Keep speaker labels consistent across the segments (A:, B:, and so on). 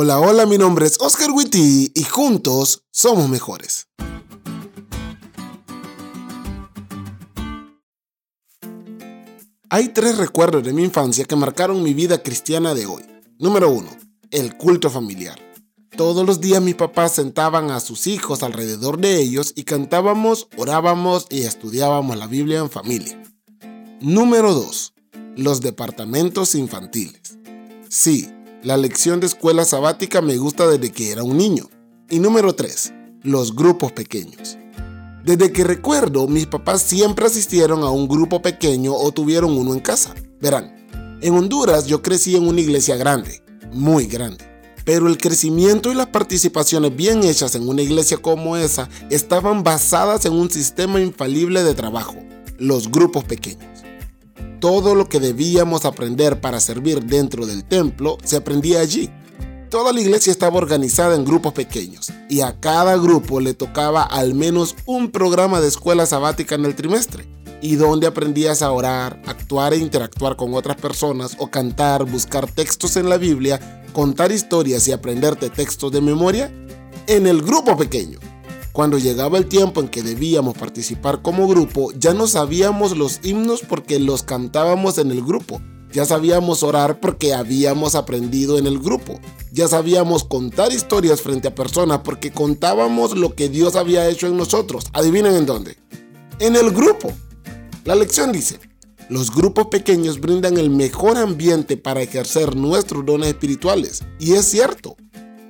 A: Hola, hola, mi nombre es Oscar Witty y juntos somos mejores. Hay tres recuerdos de mi infancia que marcaron mi vida cristiana de hoy. Número uno, el culto familiar. Todos los días mis papás sentaban a sus hijos alrededor de ellos y cantábamos, orábamos y estudiábamos la Biblia en familia. Número 2. Los departamentos infantiles. Sí, la lección de escuela sabática me gusta desde que era un niño. Y número 3. Los grupos pequeños. Desde que recuerdo, mis papás siempre asistieron a un grupo pequeño o tuvieron uno en casa. Verán, en Honduras yo crecí en una iglesia grande, muy grande. Pero el crecimiento y las participaciones bien hechas en una iglesia como esa estaban basadas en un sistema infalible de trabajo, los grupos pequeños. Todo lo que debíamos aprender para servir dentro del templo se aprendía allí. Toda la iglesia estaba organizada en grupos pequeños y a cada grupo le tocaba al menos un programa de escuela sabática en el trimestre y donde aprendías a orar, actuar e interactuar con otras personas o cantar, buscar textos en la Biblia, contar historias y aprenderte textos de memoria en el grupo pequeño. Cuando llegaba el tiempo en que debíamos participar como grupo, ya no sabíamos los himnos porque los cantábamos en el grupo. Ya sabíamos orar porque habíamos aprendido en el grupo. Ya sabíamos contar historias frente a personas porque contábamos lo que Dios había hecho en nosotros. Adivinen en dónde. En el grupo. La lección dice, los grupos pequeños brindan el mejor ambiente para ejercer nuestros dones espirituales. Y es cierto.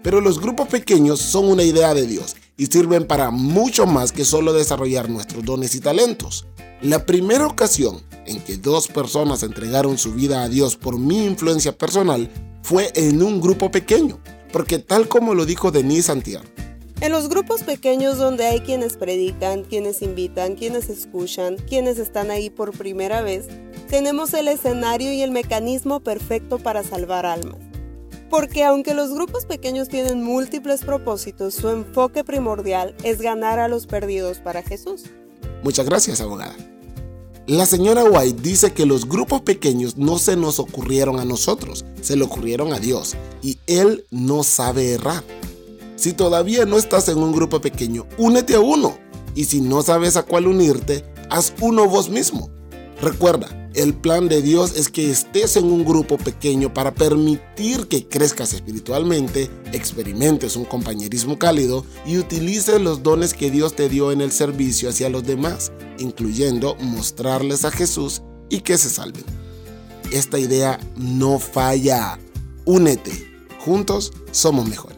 A: Pero los grupos pequeños son una idea de Dios y sirven para mucho más que solo desarrollar nuestros dones y talentos. La primera ocasión en que dos personas entregaron su vida a Dios por mi influencia personal fue en un grupo pequeño, porque tal como lo dijo Denise Santiago,
B: en los grupos pequeños donde hay quienes predican, quienes invitan, quienes escuchan, quienes están ahí por primera vez, tenemos el escenario y el mecanismo perfecto para salvar almas. Porque aunque los grupos pequeños tienen múltiples propósitos, su enfoque primordial es ganar a los perdidos para Jesús.
A: Muchas gracias, abogada. La señora White dice que los grupos pequeños no se nos ocurrieron a nosotros, se le ocurrieron a Dios, y Él no sabe errar. Si todavía no estás en un grupo pequeño, únete a uno, y si no sabes a cuál unirte, haz uno vos mismo. Recuerda, el plan de Dios es que estés en un grupo pequeño para permitir que crezcas espiritualmente, experimentes un compañerismo cálido y utilices los dones que Dios te dio en el servicio hacia los demás, incluyendo mostrarles a Jesús y que se salven. Esta idea no falla. Únete. Juntos somos mejores.